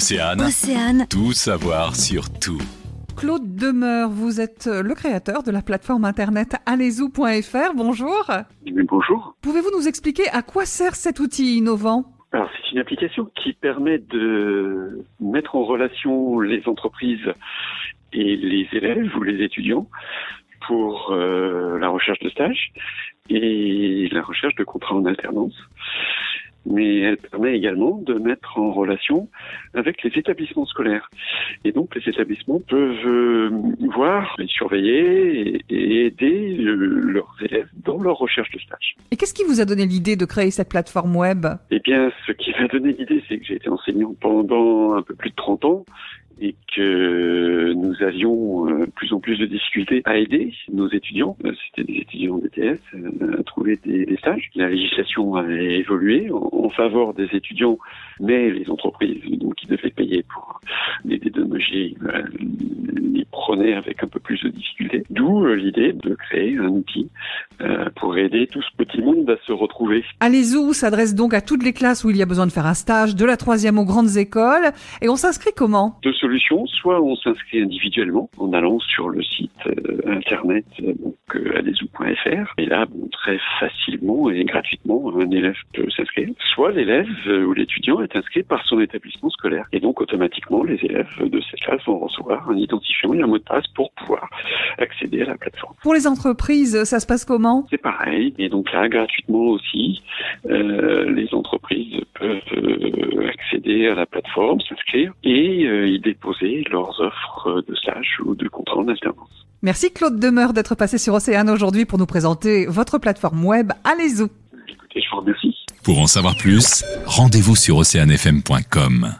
Océane, Océane, tout savoir sur tout. Claude Demeure, vous êtes le créateur de la plateforme internet allezou.fr. Bonjour. Oui, bonjour. Pouvez-vous nous expliquer à quoi sert cet outil innovant? Alors, c'est une application qui permet de mettre en relation les entreprises et les élèves ou les étudiants pour euh, la recherche de stage et la recherche de contrats en alternance. Mais elle permet également de mettre en relation avec les établissements scolaires. Et donc les établissements peuvent euh, voir, les surveiller et, et aider euh, leurs élèves dans leur recherche de stage. Et qu'est-ce qui vous a donné l'idée de créer cette plateforme web? Eh bien, ce qui m'a donné l'idée, c'est que j'ai été enseignant pendant un peu plus de 30 ans et que nous avions euh, plus en plus de difficultés à aider nos étudiants, euh, c'était des étudiants DTS, euh, à trouver des, stages. La législation a évolué en, faveur des étudiants, mais les entreprises donc, qui devaient payer pour les dédommager les prenaient avec un peu plus de difficultés. D'où l'idée de créer un outil pour aider tout ce petit monde à se retrouver. Allezou s'adresse donc à toutes les classes où il y a besoin de faire un stage, de la troisième aux grandes écoles. Et on s'inscrit comment? Deux solutions. Soit on s'inscrit individuellement en allant sur le site euh, internet euh, donc euh, et là bon, très facilement et gratuitement un élève peut s'inscrire. Soit l'élève euh, ou l'étudiant est inscrit par son établissement scolaire et donc automatiquement les élèves de cette classe vont recevoir un identifiant et un mot de passe pour pouvoir accéder à la plateforme. Pour les entreprises, ça se passe comment? C'est pareil et donc là gratuitement aussi euh, les entreprises peuvent euh, accéder à la plateforme, s'inscrire et euh, y déposer leurs offres de stage ou de contrat en alternance. Merci Claude Demeure d'être passé sur Océane aujourd'hui pour nous présenter votre plateforme web Allezou. Écoutez, je vous remercie. Pour en savoir plus, rendez-vous sur oceanfm.com.